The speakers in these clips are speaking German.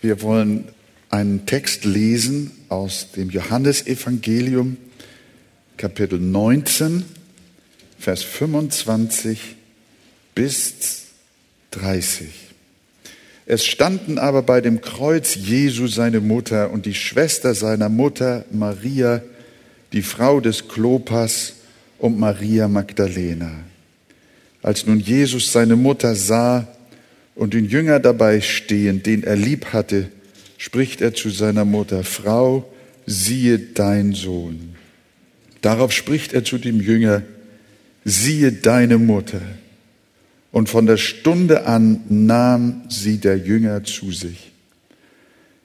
Wir wollen einen Text lesen aus dem Johannesevangelium, Kapitel 19, Vers 25 bis 30. Es standen aber bei dem Kreuz Jesu seine Mutter und die Schwester seiner Mutter Maria, die Frau des Klopas und Maria Magdalena. Als nun Jesus seine Mutter sah und den Jünger dabei stehen, den er lieb hatte, spricht er zu seiner Mutter, Frau, siehe dein Sohn. Darauf spricht er zu dem Jünger, siehe deine Mutter. Und von der Stunde an nahm sie der Jünger zu sich.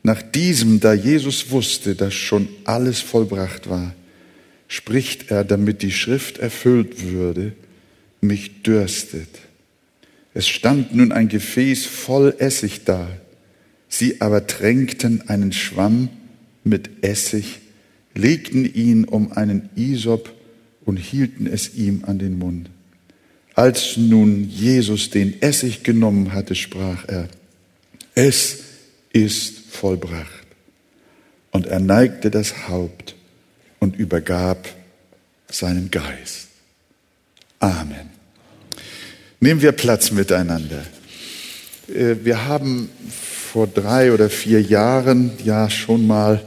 Nach diesem, da Jesus wusste, dass schon alles vollbracht war, spricht er, damit die Schrift erfüllt würde, mich dürstet. Es stand nun ein Gefäß voll Essig da. Sie aber tränkten einen Schwamm mit Essig, legten ihn um einen Isop und hielten es ihm an den Mund. Als nun Jesus den Essig genommen hatte, sprach er, es ist vollbracht. Und er neigte das Haupt und übergab seinen Geist. Amen. Nehmen wir Platz miteinander. Äh, wir haben vor drei oder vier Jahren ja schon mal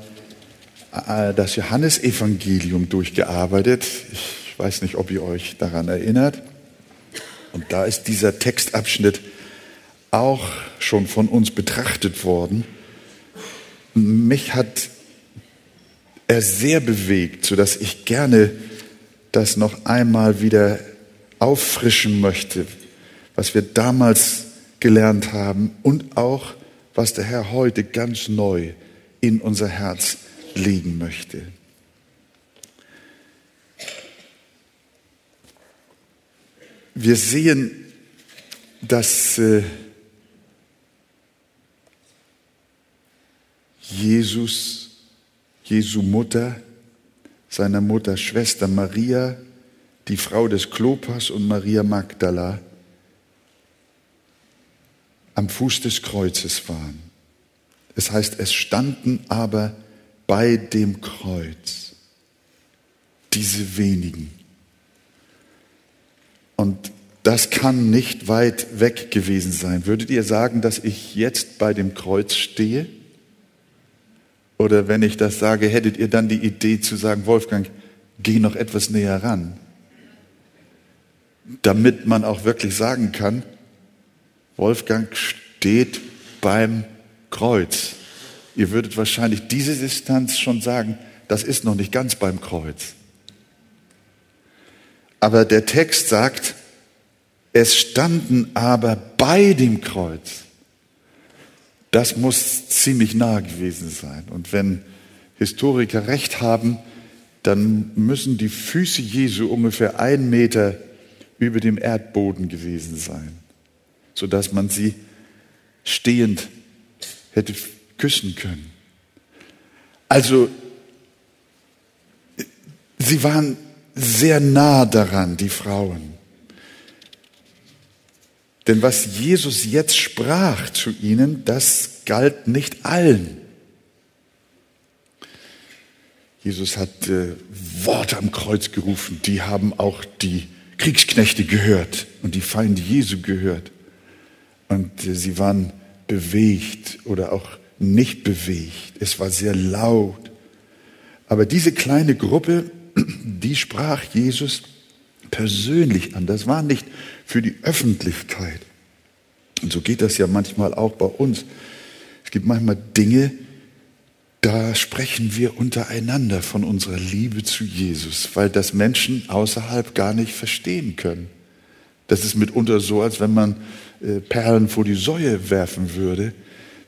äh, das Johannesevangelium durchgearbeitet. Ich weiß nicht, ob ihr euch daran erinnert. Und da ist dieser Textabschnitt auch schon von uns betrachtet worden. Mich hat er sehr bewegt, sodass ich gerne das noch einmal wieder auffrischen möchte, was wir damals gelernt haben und auch, was der Herr heute ganz neu in unser Herz legen möchte. Wir sehen, dass äh, Jesus, Jesu Mutter, seiner Mutter Schwester Maria, die Frau des Klopas und Maria Magdala am Fuß des Kreuzes waren. Es heißt, es standen aber bei dem Kreuz diese wenigen. Und das kann nicht weit weg gewesen sein. Würdet ihr sagen, dass ich jetzt bei dem Kreuz stehe? Oder wenn ich das sage, hättet ihr dann die Idee zu sagen, Wolfgang, geh noch etwas näher ran, damit man auch wirklich sagen kann, Wolfgang steht beim Kreuz. Ihr würdet wahrscheinlich diese Distanz schon sagen, das ist noch nicht ganz beim Kreuz. Aber der Text sagt, es standen aber bei dem Kreuz. Das muss ziemlich nah gewesen sein. Und wenn Historiker recht haben, dann müssen die Füße Jesu ungefähr einen Meter über dem Erdboden gewesen sein, sodass man sie stehend hätte küssen können. Also, sie waren sehr nah daran, die Frauen. Denn was Jesus jetzt sprach zu ihnen, das galt nicht allen. Jesus hat äh, Worte am Kreuz gerufen, die haben auch die Kriegsknechte gehört und die Feinde Jesu gehört. Und äh, sie waren bewegt oder auch nicht bewegt. Es war sehr laut. Aber diese kleine Gruppe, die sprach Jesus persönlich an. Das war nicht für die Öffentlichkeit. Und so geht das ja manchmal auch bei uns. Es gibt manchmal Dinge, da sprechen wir untereinander von unserer Liebe zu Jesus, weil das Menschen außerhalb gar nicht verstehen können. Das ist mitunter so, als wenn man äh, Perlen vor die Säue werfen würde,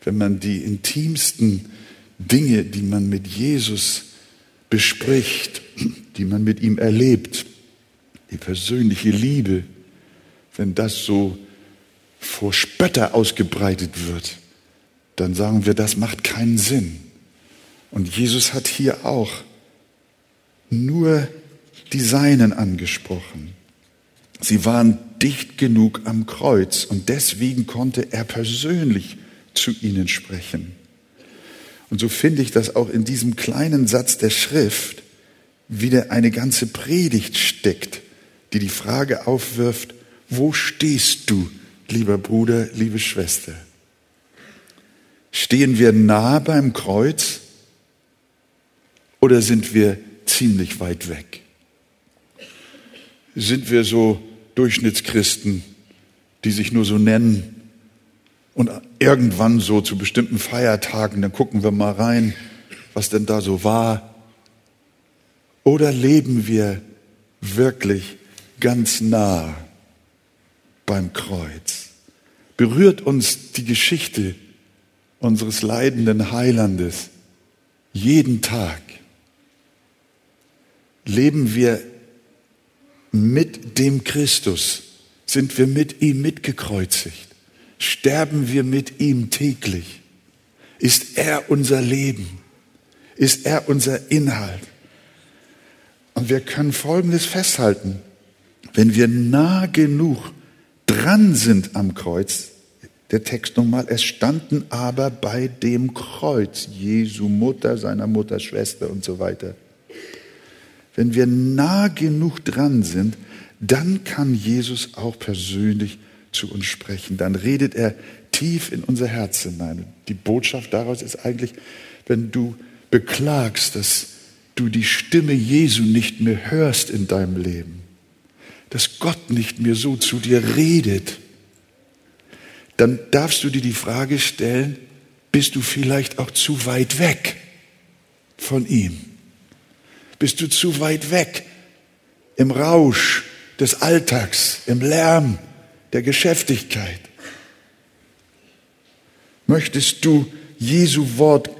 wenn man die intimsten Dinge, die man mit Jesus bespricht, die man mit ihm erlebt, die persönliche Liebe, wenn das so vor Spötter ausgebreitet wird, dann sagen wir, das macht keinen Sinn. Und Jesus hat hier auch nur die Seinen angesprochen. Sie waren dicht genug am Kreuz und deswegen konnte er persönlich zu ihnen sprechen. Und so finde ich, dass auch in diesem kleinen Satz der Schrift wieder eine ganze Predigt steckt, die die Frage aufwirft, wo stehst du, lieber Bruder, liebe Schwester? Stehen wir nah beim Kreuz oder sind wir ziemlich weit weg? Sind wir so Durchschnittschristen, die sich nur so nennen und irgendwann so zu bestimmten Feiertagen, dann gucken wir mal rein, was denn da so war? Oder leben wir wirklich ganz nah beim Kreuz? Berührt uns die Geschichte unseres leidenden Heilandes jeden Tag? Leben wir mit dem Christus? Sind wir mit ihm mitgekreuzigt? Sterben wir mit ihm täglich? Ist er unser Leben? Ist er unser Inhalt? Und wir können Folgendes festhalten. Wenn wir nah genug dran sind am Kreuz, der Text nochmal, es standen aber bei dem Kreuz Jesu Mutter, seiner Mutter, Schwester und so weiter. Wenn wir nah genug dran sind, dann kann Jesus auch persönlich zu uns sprechen. Dann redet er tief in unser Herz hinein. Die Botschaft daraus ist eigentlich, wenn du beklagst, dass du die Stimme Jesu nicht mehr hörst in deinem Leben, dass Gott nicht mehr so zu dir redet, dann darfst du dir die Frage stellen, bist du vielleicht auch zu weit weg von ihm? Bist du zu weit weg im Rausch des Alltags, im Lärm der Geschäftigkeit? Möchtest du Jesu Wort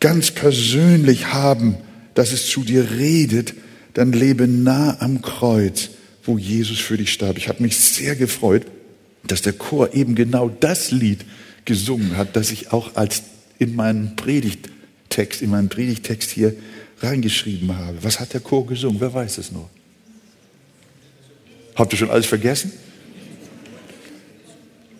ganz persönlich haben, dass es zu dir redet, dann lebe nah am Kreuz, wo Jesus für dich starb. Ich habe mich sehr gefreut, dass der Chor eben genau das Lied gesungen hat, das ich auch als in meinen Predigttext, in meinen Predigttext hier reingeschrieben habe. Was hat der Chor gesungen? Wer weiß es noch? Habt ihr schon alles vergessen?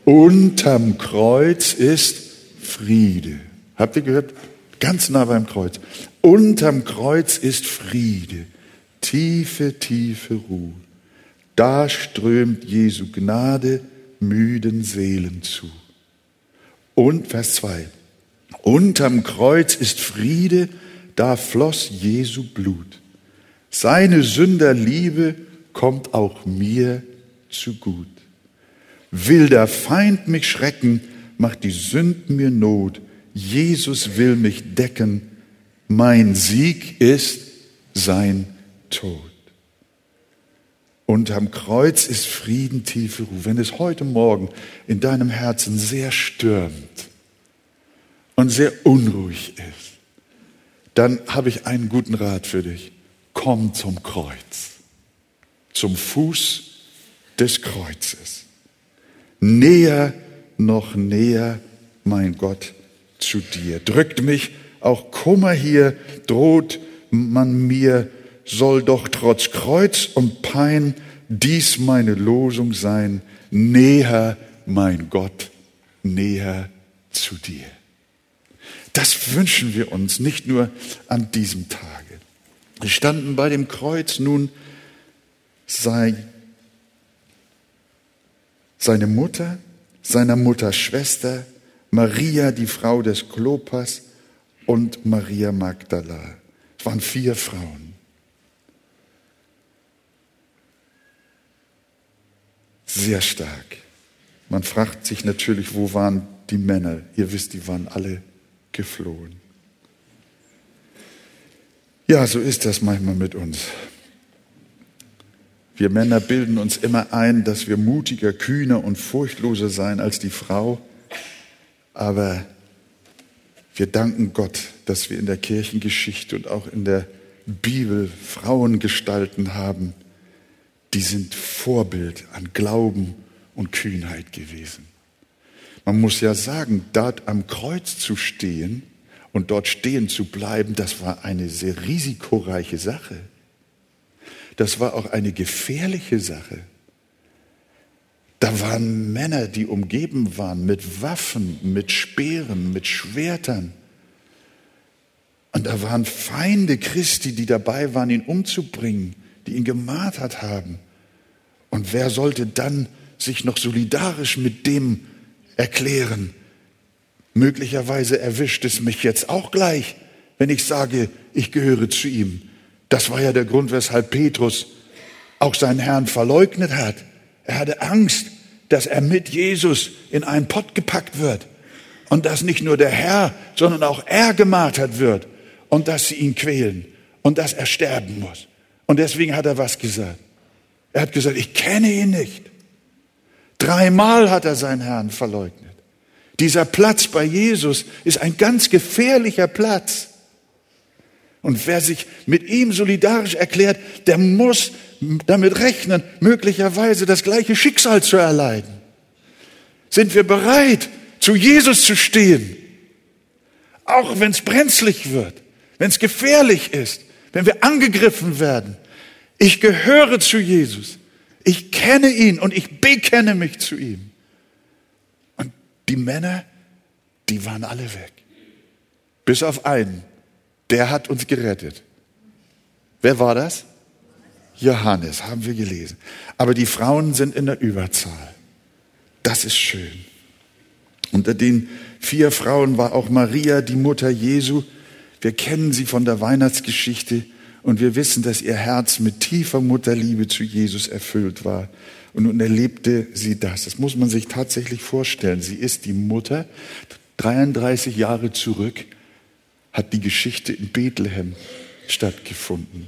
Unterm Kreuz ist Friede. Habt ihr gehört? Ganz nah beim Kreuz. Unterm Kreuz ist Friede. Tiefe, tiefe Ruhe. Da strömt Jesu Gnade müden Seelen zu. Und Vers 2. Unterm Kreuz ist Friede, da floss Jesu Blut. Seine Sünderliebe kommt auch mir zu gut. Will der Feind mich schrecken, macht die Sünden mir Not. Jesus will mich decken. Mein Sieg ist sein Tod. Und am Kreuz ist Frieden, tiefe Ruhe. Wenn es heute Morgen in deinem Herzen sehr stürmt und sehr unruhig ist, dann habe ich einen guten Rat für dich. Komm zum Kreuz, zum Fuß des Kreuzes. Näher, noch näher, mein Gott, zu dir. Drückt mich auch Kummer hier, droht man mir, soll doch trotz Kreuz und Pein dies meine Losung sein, näher, mein Gott, näher zu dir. Das wünschen wir uns nicht nur an diesem Tage. Wir standen bei dem Kreuz nun sei seine Mutter, seiner Mutter Schwester, Maria, die Frau des Klopas und Maria Magdala. Es waren vier Frauen. Sehr stark. Man fragt sich natürlich, wo waren die Männer? Ihr wisst, die waren alle geflohen. Ja, so ist das manchmal mit uns. Wir Männer bilden uns immer ein, dass wir mutiger, kühner und furchtloser sein als die Frau. Aber wir danken Gott, dass wir in der Kirchengeschichte und auch in der Bibel Frauengestalten haben, die sind Vorbild an Glauben und Kühnheit gewesen. Man muss ja sagen, dort am Kreuz zu stehen und dort stehen zu bleiben, das war eine sehr risikoreiche Sache. Das war auch eine gefährliche Sache. Da waren Männer, die umgeben waren mit Waffen, mit Speeren, mit Schwertern. Und da waren Feinde Christi, die dabei waren, ihn umzubringen, die ihn gemartert haben. Und wer sollte dann sich noch solidarisch mit dem erklären? Möglicherweise erwischt es mich jetzt auch gleich, wenn ich sage, ich gehöre zu ihm. Das war ja der Grund, weshalb Petrus auch seinen Herrn verleugnet hat. Er hatte Angst, dass er mit Jesus in einen Pott gepackt wird und dass nicht nur der Herr, sondern auch er gemartert wird und dass sie ihn quälen und dass er sterben muss. Und deswegen hat er was gesagt. Er hat gesagt, ich kenne ihn nicht. Dreimal hat er seinen Herrn verleugnet. Dieser Platz bei Jesus ist ein ganz gefährlicher Platz. Und wer sich mit ihm solidarisch erklärt, der muss damit rechnen, möglicherweise das gleiche Schicksal zu erleiden. Sind wir bereit, zu Jesus zu stehen? Auch wenn es brenzlig wird, wenn es gefährlich ist, wenn wir angegriffen werden. Ich gehöre zu Jesus. Ich kenne ihn und ich bekenne mich zu ihm. Und die Männer, die waren alle weg. Bis auf einen. Der hat uns gerettet. Wer war das? Johannes, haben wir gelesen. Aber die Frauen sind in der Überzahl. Das ist schön. Unter den vier Frauen war auch Maria, die Mutter Jesu. Wir kennen sie von der Weihnachtsgeschichte und wir wissen, dass ihr Herz mit tiefer Mutterliebe zu Jesus erfüllt war. Und nun erlebte sie das. Das muss man sich tatsächlich vorstellen. Sie ist die Mutter. 33 Jahre zurück hat die Geschichte in Bethlehem stattgefunden.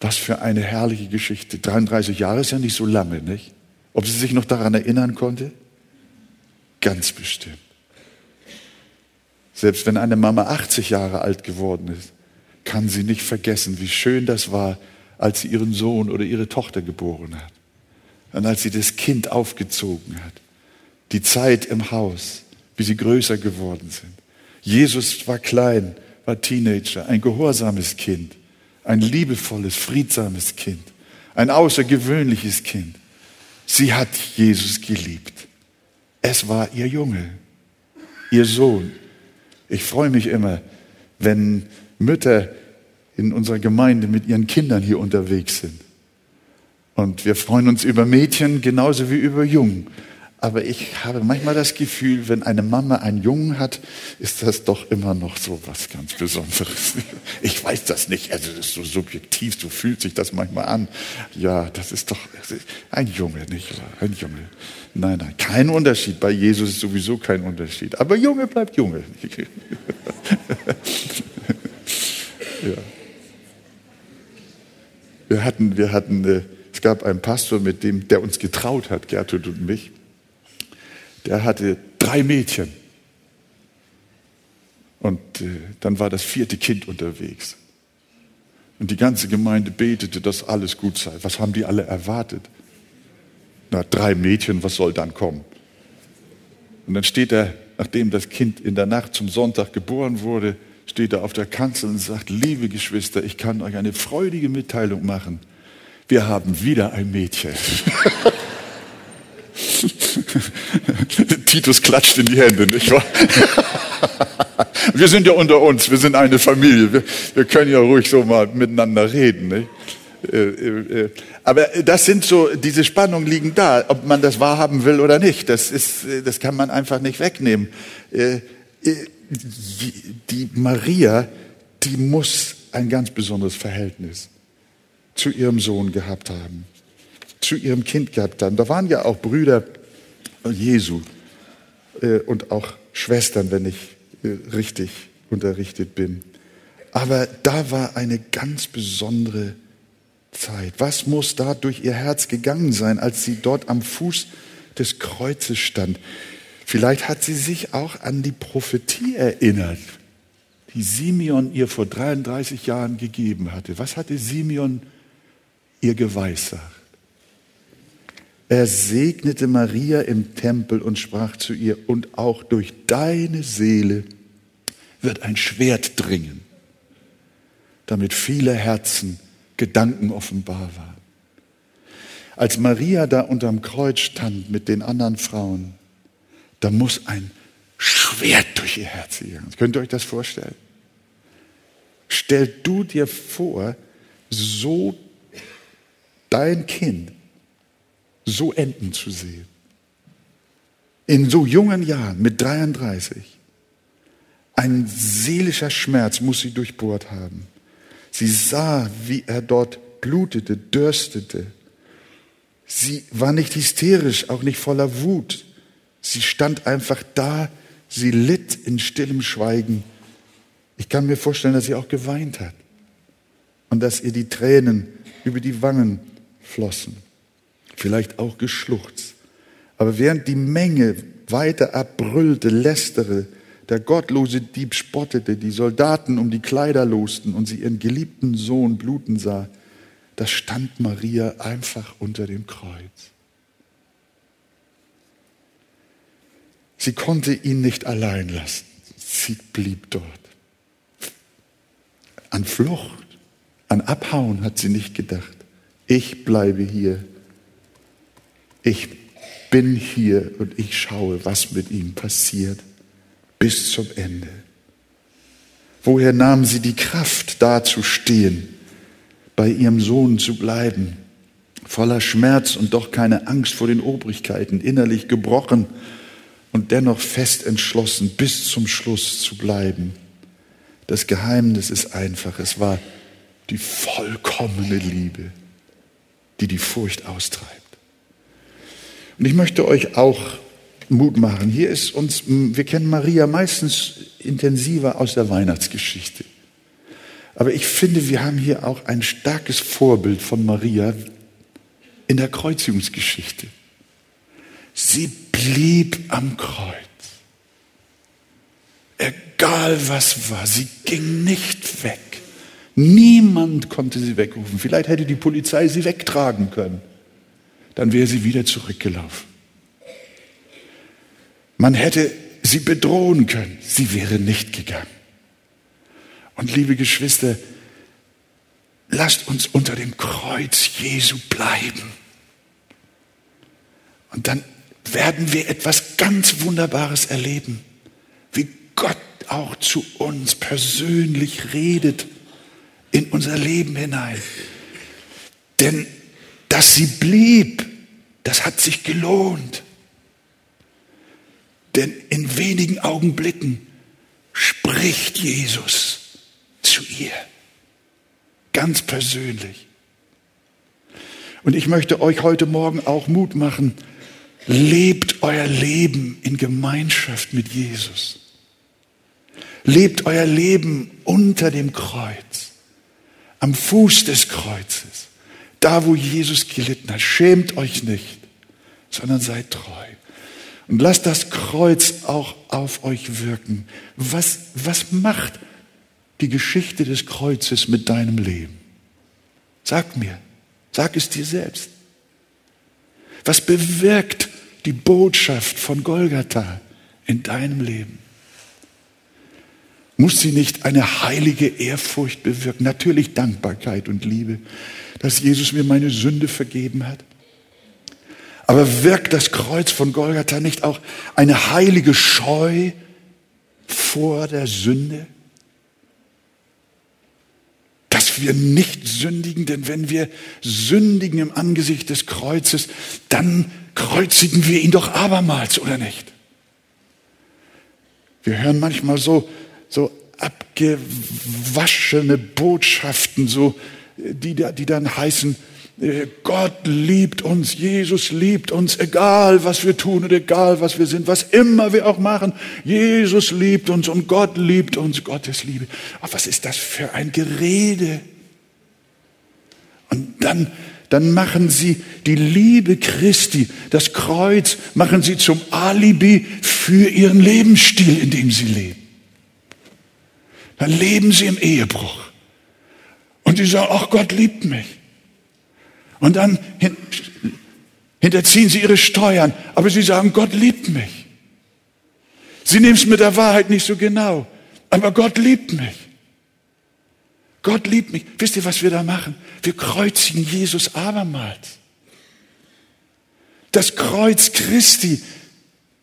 Was für eine herrliche Geschichte. 33 Jahre ist ja nicht so lange, nicht? Ob sie sich noch daran erinnern konnte? Ganz bestimmt. Selbst wenn eine Mama 80 Jahre alt geworden ist, kann sie nicht vergessen, wie schön das war, als sie ihren Sohn oder ihre Tochter geboren hat. Und als sie das Kind aufgezogen hat. Die Zeit im Haus, wie sie größer geworden sind. Jesus war klein, war Teenager, ein gehorsames Kind ein liebevolles, friedsames Kind, ein außergewöhnliches Kind. Sie hat Jesus geliebt. Es war ihr Junge, ihr Sohn. Ich freue mich immer, wenn Mütter in unserer Gemeinde mit ihren Kindern hier unterwegs sind. Und wir freuen uns über Mädchen genauso wie über Jungen. Aber ich habe manchmal das Gefühl, wenn eine Mama einen Jungen hat, ist das doch immer noch so was ganz Besonderes. Ich weiß das nicht, also das ist so subjektiv, so fühlt sich das manchmal an. Ja, das ist doch ein Junge, nicht wahr? Ein Junge. Nein, nein, kein Unterschied. Bei Jesus ist sowieso kein Unterschied. Aber Junge bleibt Junge. ja. Wir hatten, wir hatten, äh, es gab einen Pastor, mit dem, der uns getraut hat, Gertrud und mich der hatte drei Mädchen. Und äh, dann war das vierte Kind unterwegs. Und die ganze Gemeinde betete, dass alles gut sei. Was haben die alle erwartet? Na, drei Mädchen, was soll dann kommen? Und dann steht er, nachdem das Kind in der Nacht zum Sonntag geboren wurde, steht er auf der Kanzel und sagt, liebe Geschwister, ich kann euch eine freudige Mitteilung machen. Wir haben wieder ein Mädchen. Titus klatscht in die Hände, nicht wahr? wir sind ja unter uns, wir sind eine Familie. Wir, wir können ja ruhig so mal miteinander reden. Nicht? Äh, äh, äh. Aber das sind so, diese Spannungen liegen da, ob man das wahrhaben will oder nicht. Das, ist, das kann man einfach nicht wegnehmen. Die Maria, die muss ein ganz besonderes Verhältnis zu ihrem Sohn gehabt haben, zu ihrem Kind gehabt haben. Da waren ja auch Brüder Jesu äh, und auch Schwestern, wenn ich äh, richtig unterrichtet bin. Aber da war eine ganz besondere Zeit. Was muss da durch ihr Herz gegangen sein, als sie dort am Fuß des Kreuzes stand? Vielleicht hat sie sich auch an die Prophetie erinnert, die Simeon ihr vor 33 Jahren gegeben hatte. Was hatte Simeon ihr geweissagt? Er segnete Maria im Tempel und sprach zu ihr, und auch durch deine Seele wird ein Schwert dringen, damit viele Herzen Gedanken offenbar waren. Als Maria da unterm Kreuz stand mit den anderen Frauen, da muss ein Sch Schwert durch ihr Herz gegangen. Könnt ihr euch das vorstellen? Stell du dir vor, so dein Kind so enden zu sehen. In so jungen Jahren, mit 33. Ein seelischer Schmerz muss sie durchbohrt haben. Sie sah, wie er dort blutete, dürstete. Sie war nicht hysterisch, auch nicht voller Wut. Sie stand einfach da, sie litt in stillem Schweigen. Ich kann mir vorstellen, dass sie auch geweint hat und dass ihr die Tränen über die Wangen flossen vielleicht auch geschluchzt. Aber während die Menge weiter abbrüllte, lästere, der gottlose Dieb spottete, die Soldaten um die Kleider losten und sie ihren geliebten Sohn bluten sah, da stand Maria einfach unter dem Kreuz. Sie konnte ihn nicht allein lassen. Sie blieb dort. An Flucht, an Abhauen hat sie nicht gedacht. Ich bleibe hier ich bin hier und ich schaue, was mit ihm passiert bis zum Ende. Woher nahm sie die Kraft, da zu stehen, bei ihrem Sohn zu bleiben, voller Schmerz und doch keine Angst vor den Obrigkeiten, innerlich gebrochen und dennoch fest entschlossen, bis zum Schluss zu bleiben? Das Geheimnis ist einfach, es war die vollkommene Liebe, die die Furcht austreibt. Und ich möchte euch auch Mut machen. Hier ist uns, wir kennen Maria meistens intensiver aus der Weihnachtsgeschichte. Aber ich finde, wir haben hier auch ein starkes Vorbild von Maria in der Kreuzigungsgeschichte. Sie blieb am Kreuz. Egal was war, sie ging nicht weg. Niemand konnte sie wegrufen. Vielleicht hätte die Polizei sie wegtragen können dann wäre sie wieder zurückgelaufen. Man hätte sie bedrohen können, sie wäre nicht gegangen. Und liebe Geschwister, lasst uns unter dem Kreuz Jesu bleiben. Und dann werden wir etwas ganz Wunderbares erleben, wie Gott auch zu uns persönlich redet in unser Leben hinein. Denn dass sie blieb, das hat sich gelohnt. Denn in wenigen Augenblicken spricht Jesus zu ihr. Ganz persönlich. Und ich möchte euch heute Morgen auch Mut machen. Lebt euer Leben in Gemeinschaft mit Jesus. Lebt euer Leben unter dem Kreuz, am Fuß des Kreuzes. Da, wo Jesus gelitten hat, schämt euch nicht, sondern seid treu. Und lasst das Kreuz auch auf euch wirken. Was, was macht die Geschichte des Kreuzes mit deinem Leben? Sag mir, sag es dir selbst. Was bewirkt die Botschaft von Golgatha in deinem Leben? Muss sie nicht eine heilige Ehrfurcht bewirken? Natürlich Dankbarkeit und Liebe, dass Jesus mir meine Sünde vergeben hat. Aber wirkt das Kreuz von Golgatha nicht auch eine heilige Scheu vor der Sünde? Dass wir nicht sündigen, denn wenn wir sündigen im Angesicht des Kreuzes, dann kreuzigen wir ihn doch abermals, oder nicht? Wir hören manchmal so so abgewaschene Botschaften, so, die, die dann heißen, Gott liebt uns, Jesus liebt uns, egal was wir tun und egal was wir sind, was immer wir auch machen. Jesus liebt uns und Gott liebt uns, Gottes Liebe. Ach, was ist das für ein Gerede? Und dann, dann machen sie die Liebe Christi, das Kreuz, machen sie zum Alibi für ihren Lebensstil, in dem sie leben dann leben sie im Ehebruch. Und sie sagen, ach Gott liebt mich. Und dann hinterziehen sie ihre Steuern, aber sie sagen, Gott liebt mich. Sie nehmen es mit der Wahrheit nicht so genau, aber Gott liebt mich. Gott liebt mich. Wisst ihr, was wir da machen? Wir kreuzigen Jesus abermals. Das Kreuz Christi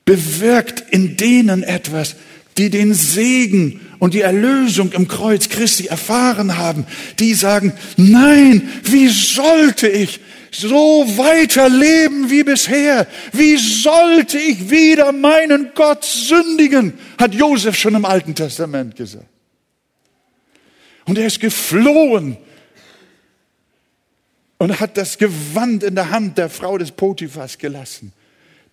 bewirkt in denen etwas, die den Segen und die Erlösung im Kreuz Christi erfahren haben, die sagen, nein, wie sollte ich so weiterleben wie bisher? Wie sollte ich wieder meinen Gott sündigen? Hat Josef schon im Alten Testament gesagt. Und er ist geflohen und hat das Gewand in der Hand der Frau des Potiphas gelassen,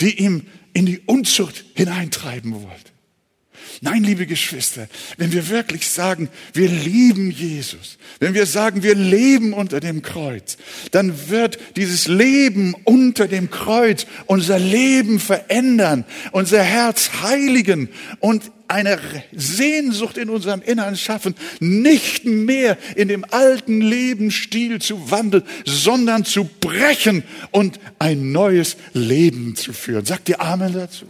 die ihm in die Unzucht hineintreiben wollte. Nein, liebe Geschwister, wenn wir wirklich sagen, wir lieben Jesus, wenn wir sagen, wir leben unter dem Kreuz, dann wird dieses Leben unter dem Kreuz unser Leben verändern, unser Herz heiligen und eine Sehnsucht in unserem Innern schaffen, nicht mehr in dem alten Lebensstil zu wandeln, sondern zu brechen und ein neues Leben zu führen. Sagt ihr Amen dazu?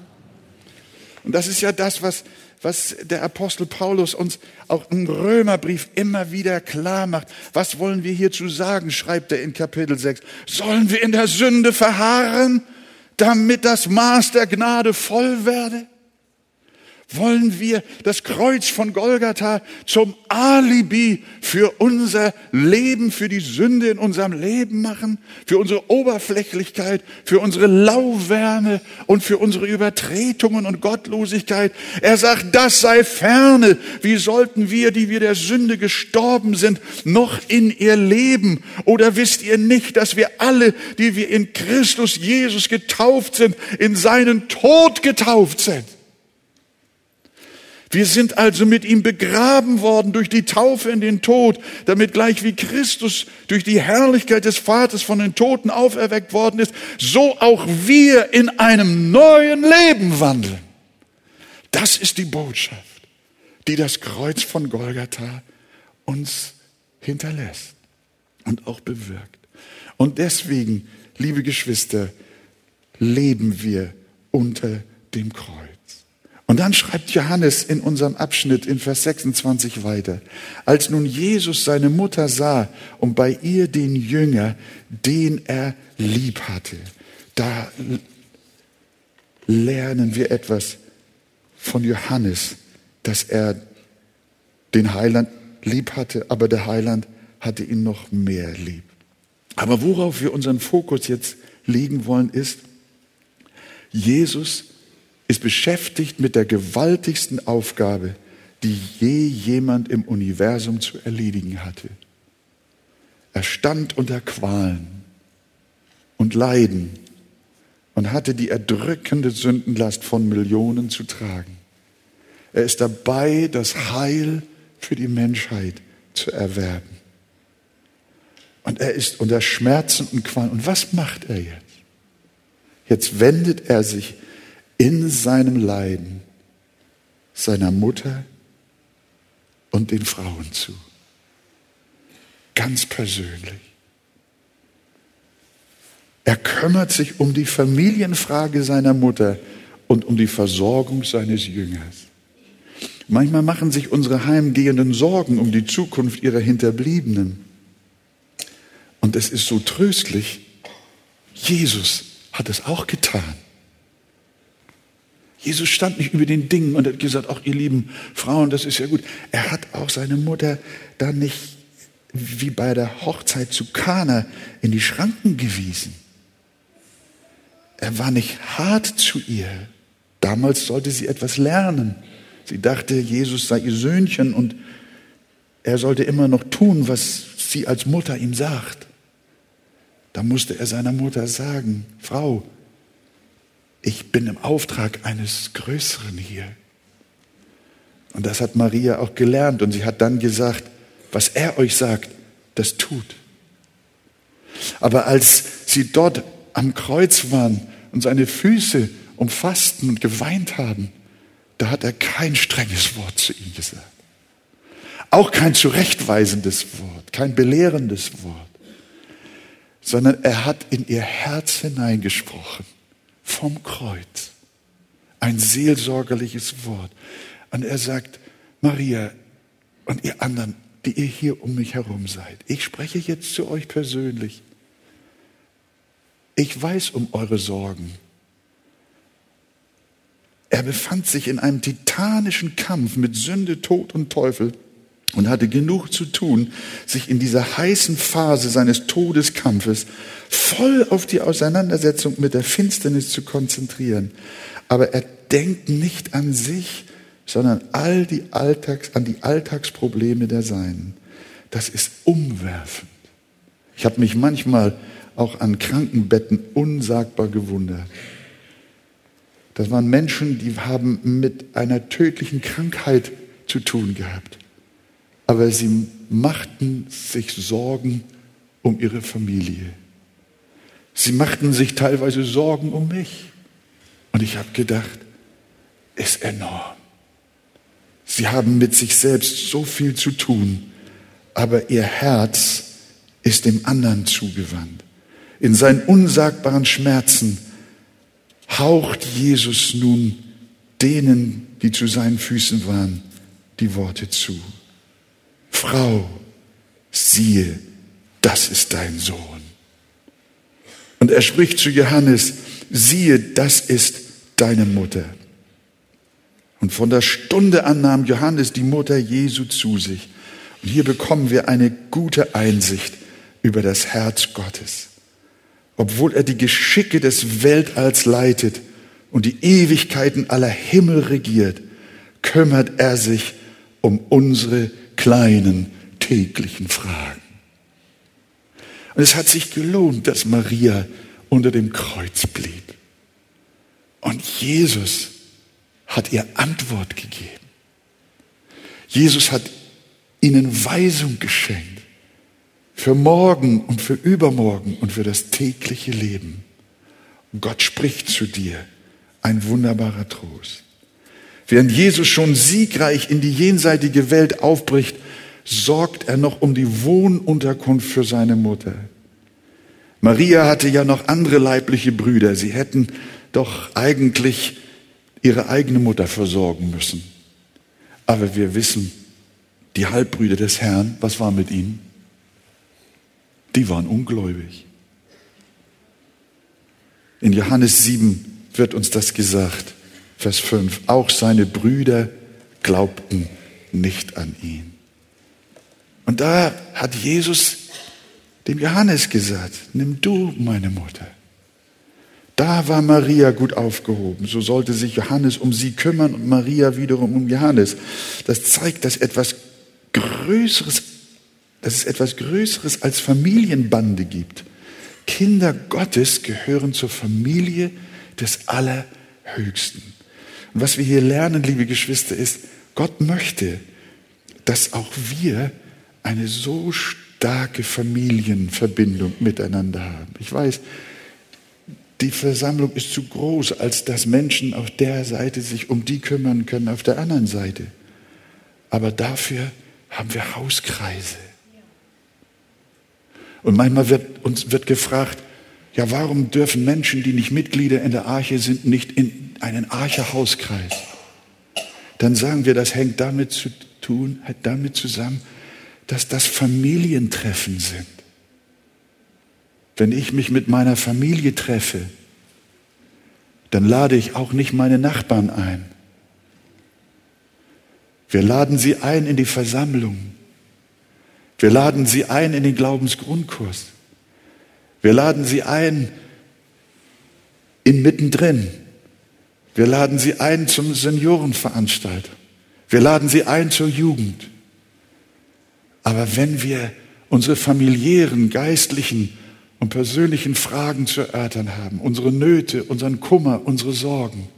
Und das ist ja das, was was der Apostel Paulus uns auch im Römerbrief immer wieder klar macht. Was wollen wir hierzu sagen, schreibt er in Kapitel 6. Sollen wir in der Sünde verharren, damit das Maß der Gnade voll werde? Wollen wir das Kreuz von Golgatha zum Alibi für unser Leben, für die Sünde in unserem Leben machen, für unsere Oberflächlichkeit, für unsere Lauwärme und für unsere Übertretungen und Gottlosigkeit. Er sagt, das sei ferne. Wie sollten wir, die wir der Sünde gestorben sind, noch in ihr leben? Oder wisst ihr nicht, dass wir alle, die wir in Christus Jesus getauft sind, in seinen Tod getauft sind? Wir sind also mit ihm begraben worden durch die Taufe in den Tod, damit gleich wie Christus durch die Herrlichkeit des Vaters von den Toten auferweckt worden ist, so auch wir in einem neuen Leben wandeln. Das ist die Botschaft, die das Kreuz von Golgatha uns hinterlässt und auch bewirkt. Und deswegen, liebe Geschwister, leben wir unter dem Kreuz. Und dann schreibt Johannes in unserem Abschnitt in Vers 26 weiter. Als nun Jesus seine Mutter sah und bei ihr den Jünger, den er lieb hatte, da lernen wir etwas von Johannes, dass er den Heiland lieb hatte, aber der Heiland hatte ihn noch mehr lieb. Aber worauf wir unseren Fokus jetzt legen wollen, ist, Jesus ist beschäftigt mit der gewaltigsten Aufgabe, die je jemand im Universum zu erledigen hatte. Er stand unter Qualen und Leiden und hatte die erdrückende Sündenlast von Millionen zu tragen. Er ist dabei, das Heil für die Menschheit zu erwerben. Und er ist unter Schmerzen und Qualen. Und was macht er jetzt? Jetzt wendet er sich in seinem Leiden seiner Mutter und den Frauen zu. Ganz persönlich. Er kümmert sich um die Familienfrage seiner Mutter und um die Versorgung seines Jüngers. Manchmal machen sich unsere Heimgehenden Sorgen um die Zukunft ihrer Hinterbliebenen. Und es ist so tröstlich, Jesus hat es auch getan. Jesus stand nicht über den Dingen und hat gesagt, auch ihr lieben Frauen, das ist ja gut. Er hat auch seine Mutter dann nicht wie bei der Hochzeit zu Kana in die Schranken gewiesen. Er war nicht hart zu ihr. Damals sollte sie etwas lernen. Sie dachte, Jesus sei ihr Söhnchen und er sollte immer noch tun, was sie als Mutter ihm sagt. Da musste er seiner Mutter sagen, Frau, ich bin im Auftrag eines Größeren hier. Und das hat Maria auch gelernt und sie hat dann gesagt, was er euch sagt, das tut. Aber als sie dort am Kreuz waren und seine Füße umfassten und geweint haben, da hat er kein strenges Wort zu ihnen gesagt. Auch kein zurechtweisendes Wort, kein belehrendes Wort, sondern er hat in ihr Herz hineingesprochen vom Kreuz. Ein seelsorgerliches Wort. Und er sagt, Maria und ihr anderen, die ihr hier um mich herum seid, ich spreche jetzt zu euch persönlich. Ich weiß um eure Sorgen. Er befand sich in einem titanischen Kampf mit Sünde, Tod und Teufel und hatte genug zu tun, sich in dieser heißen Phase seines Todeskampfes voll auf die Auseinandersetzung mit der Finsternis zu konzentrieren. Aber er denkt nicht an sich, sondern all die Alltags, an die Alltagsprobleme der Seinen. Das ist umwerfend. Ich habe mich manchmal auch an Krankenbetten unsagbar gewundert. Das waren Menschen, die haben mit einer tödlichen Krankheit zu tun gehabt aber sie machten sich Sorgen um ihre Familie. Sie machten sich teilweise Sorgen um mich. Und ich habe gedacht, ist enorm. Sie haben mit sich selbst so viel zu tun, aber ihr Herz ist dem anderen zugewandt. In seinen unsagbaren Schmerzen haucht Jesus nun denen, die zu seinen Füßen waren, die Worte zu. Frau, siehe, das ist dein Sohn. Und er spricht zu Johannes, siehe, das ist deine Mutter. Und von der Stunde an nahm Johannes die Mutter Jesu zu sich. Und hier bekommen wir eine gute Einsicht über das Herz Gottes. Obwohl er die Geschicke des Weltalls leitet und die Ewigkeiten aller Himmel regiert, kümmert er sich um unsere kleinen täglichen Fragen. Und es hat sich gelohnt, dass Maria unter dem Kreuz blieb. Und Jesus hat ihr Antwort gegeben. Jesus hat ihnen Weisung geschenkt für morgen und für übermorgen und für das tägliche Leben. Gott spricht zu dir, ein wunderbarer Trost. Während Jesus schon siegreich in die jenseitige Welt aufbricht, sorgt er noch um die Wohnunterkunft für seine Mutter. Maria hatte ja noch andere leibliche Brüder. Sie hätten doch eigentlich ihre eigene Mutter versorgen müssen. Aber wir wissen, die Halbbrüder des Herrn, was war mit ihnen? Die waren ungläubig. In Johannes 7 wird uns das gesagt. Vers 5. Auch seine Brüder glaubten nicht an ihn. Und da hat Jesus dem Johannes gesagt, nimm du meine Mutter. Da war Maria gut aufgehoben. So sollte sich Johannes um sie kümmern und Maria wiederum um Johannes. Das zeigt, dass etwas Größeres, dass es etwas Größeres als Familienbande gibt. Kinder Gottes gehören zur Familie des Allerhöchsten. Und was wir hier lernen, liebe Geschwister, ist, Gott möchte, dass auch wir eine so starke Familienverbindung miteinander haben. Ich weiß, die Versammlung ist zu groß, als dass Menschen auf der Seite sich um die kümmern können, auf der anderen Seite. Aber dafür haben wir Hauskreise. Und manchmal wird uns wird gefragt, ja, warum dürfen Menschen, die nicht Mitglieder in der Arche sind, nicht in einen Arche-Hauskreis? Dann sagen wir, das hängt damit zu tun, hat damit zusammen, dass das Familientreffen sind. Wenn ich mich mit meiner Familie treffe, dann lade ich auch nicht meine Nachbarn ein. Wir laden sie ein in die Versammlung. Wir laden sie ein in den Glaubensgrundkurs. Wir laden sie ein in mittendrin. Wir laden sie ein zum Seniorenveranstaltung. Wir laden sie ein zur Jugend. Aber wenn wir unsere familiären, geistlichen und persönlichen Fragen zu erörtern haben, unsere Nöte, unseren Kummer, unsere Sorgen,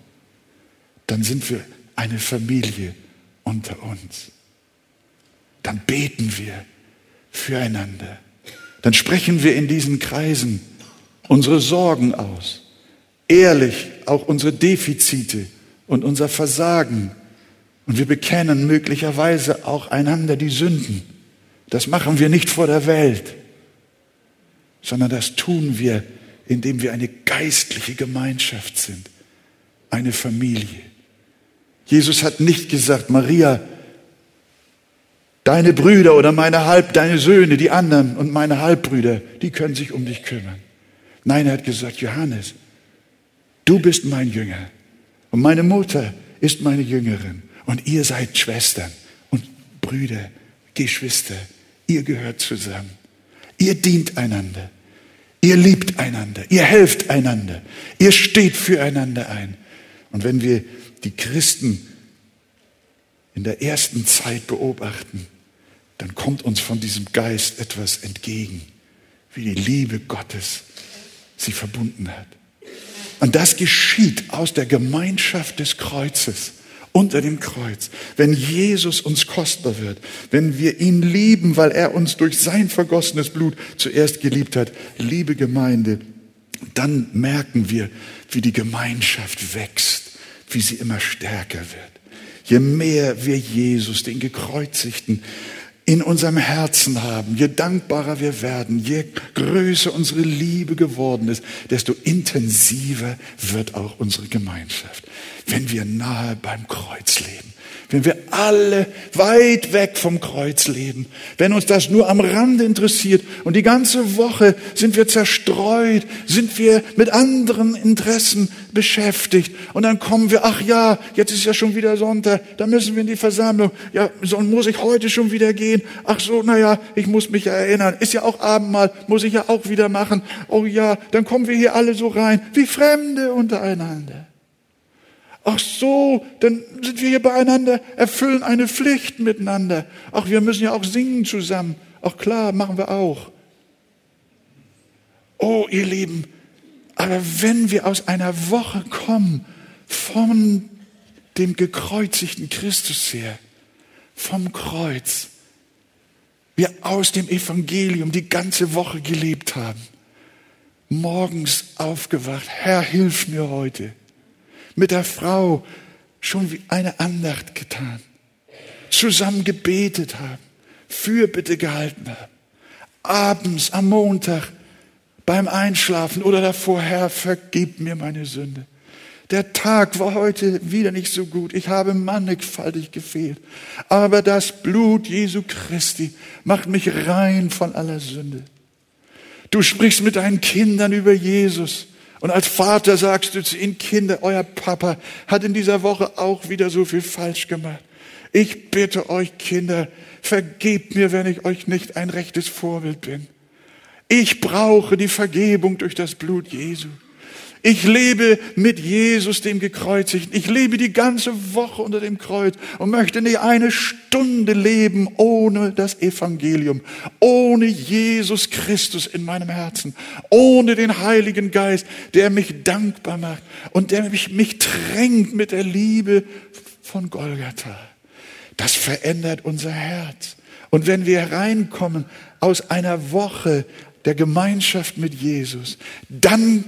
dann sind wir eine Familie unter uns. Dann beten wir füreinander. Dann sprechen wir in diesen Kreisen unsere Sorgen aus. Ehrlich auch unsere Defizite und unser Versagen. Und wir bekennen möglicherweise auch einander die Sünden. Das machen wir nicht vor der Welt, sondern das tun wir, indem wir eine geistliche Gemeinschaft sind, eine Familie. Jesus hat nicht gesagt, Maria, deine Brüder oder meine Halb, deine Söhne, die anderen und meine Halbbrüder, die können sich um dich kümmern. Nein, er hat gesagt, Johannes, du bist mein Jünger. Und meine Mutter ist meine Jüngerin. Und ihr seid Schwestern und Brüder, Geschwister. Ihr gehört zusammen. Ihr dient einander. Ihr liebt einander. Ihr helft einander. Ihr steht füreinander ein. Und wenn wir die Christen in der ersten Zeit beobachten, dann kommt uns von diesem Geist etwas entgegen, wie die Liebe Gottes sie verbunden hat. Und das geschieht aus der Gemeinschaft des Kreuzes, unter dem Kreuz. Wenn Jesus uns kostbar wird, wenn wir ihn lieben, weil er uns durch sein vergossenes Blut zuerst geliebt hat, liebe Gemeinde, dann merken wir, wie die Gemeinschaft wächst, wie sie immer stärker wird. Je mehr wir Jesus, den Gekreuzigten, in unserem Herzen haben, je dankbarer wir werden, je größer unsere Liebe geworden ist, desto intensiver wird auch unsere Gemeinschaft, wenn wir nahe beim Kreuz leben. Wenn wir alle weit weg vom Kreuz leben, wenn uns das nur am Rande interessiert und die ganze Woche sind wir zerstreut, sind wir mit anderen Interessen beschäftigt und dann kommen wir, ach ja, jetzt ist ja schon wieder Sonntag, da müssen wir in die Versammlung, ja, so muss ich heute schon wieder gehen, ach so, naja, ich muss mich erinnern, ist ja auch Abendmahl, muss ich ja auch wieder machen, oh ja, dann kommen wir hier alle so rein, wie Fremde untereinander. Ach so, dann sind wir hier beieinander, erfüllen eine Pflicht miteinander. Ach, wir müssen ja auch singen zusammen. Ach klar, machen wir auch. Oh, ihr Lieben, aber wenn wir aus einer Woche kommen von dem gekreuzigten Christus her, vom Kreuz, wir aus dem Evangelium die ganze Woche gelebt haben, morgens aufgewacht, Herr, hilf mir heute mit der Frau schon wie eine Andacht getan, zusammen gebetet haben, Fürbitte gehalten haben, abends am Montag beim Einschlafen oder davor, Herr, vergib mir meine Sünde. Der Tag war heute wieder nicht so gut. Ich habe mannigfaltig gefehlt. Aber das Blut Jesu Christi macht mich rein von aller Sünde. Du sprichst mit deinen Kindern über Jesus. Und als Vater sagst du zu ihnen, Kinder, euer Papa hat in dieser Woche auch wieder so viel falsch gemacht. Ich bitte euch, Kinder, vergebt mir, wenn ich euch nicht ein rechtes Vorbild bin. Ich brauche die Vergebung durch das Blut Jesu. Ich lebe mit Jesus, dem Gekreuzigten. Ich lebe die ganze Woche unter dem Kreuz und möchte nicht eine Stunde leben ohne das Evangelium, ohne Jesus Christus in meinem Herzen, ohne den Heiligen Geist, der mich dankbar macht und der mich, mich drängt mit der Liebe von Golgatha. Das verändert unser Herz. Und wenn wir reinkommen aus einer Woche der Gemeinschaft mit Jesus, dann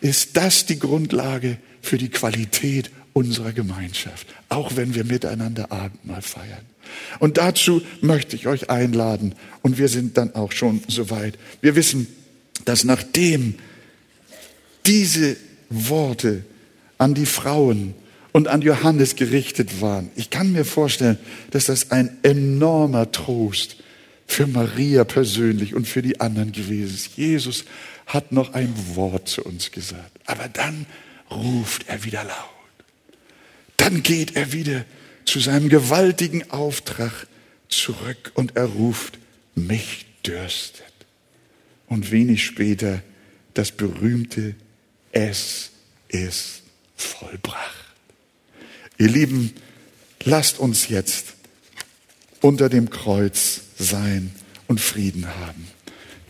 ist das die Grundlage für die Qualität unserer Gemeinschaft, auch wenn wir miteinander Abendmahl feiern. Und dazu möchte ich euch einladen, und wir sind dann auch schon soweit. Wir wissen, dass nachdem diese Worte an die Frauen und an Johannes gerichtet waren, ich kann mir vorstellen, dass das ein enormer Trost für Maria persönlich und für die anderen gewesen ist. Jesus hat noch ein Wort zu uns gesagt. Aber dann ruft er wieder laut. Dann geht er wieder zu seinem gewaltigen Auftrag zurück und er ruft, mich dürstet. Und wenig später das berühmte Es ist vollbracht. Ihr Lieben, lasst uns jetzt unter dem Kreuz sein und Frieden haben.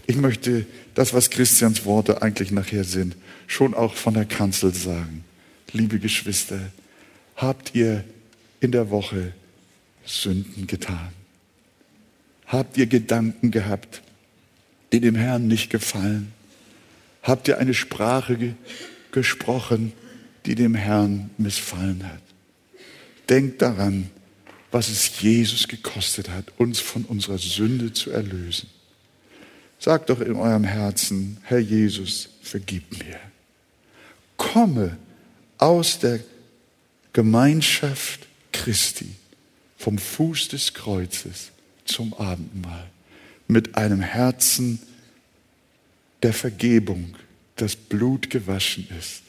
Ich möchte das, was Christians Worte eigentlich nachher sind, schon auch von der Kanzel sagen. Liebe Geschwister, habt ihr in der Woche Sünden getan? Habt ihr Gedanken gehabt, die dem Herrn nicht gefallen? Habt ihr eine Sprache ge gesprochen, die dem Herrn missfallen hat? Denkt daran, was es Jesus gekostet hat, uns von unserer Sünde zu erlösen. Sagt doch in eurem Herzen, Herr Jesus, vergib mir. Komme aus der Gemeinschaft Christi, vom Fuß des Kreuzes zum Abendmahl, mit einem Herzen der Vergebung, das Blut gewaschen ist.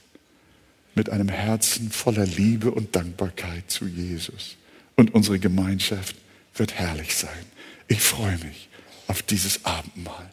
mit einem Herzen voller Liebe und Dankbarkeit zu Jesus. Und unsere Gemeinschaft wird herrlich sein. Ich freue mich auf dieses Abendmahl.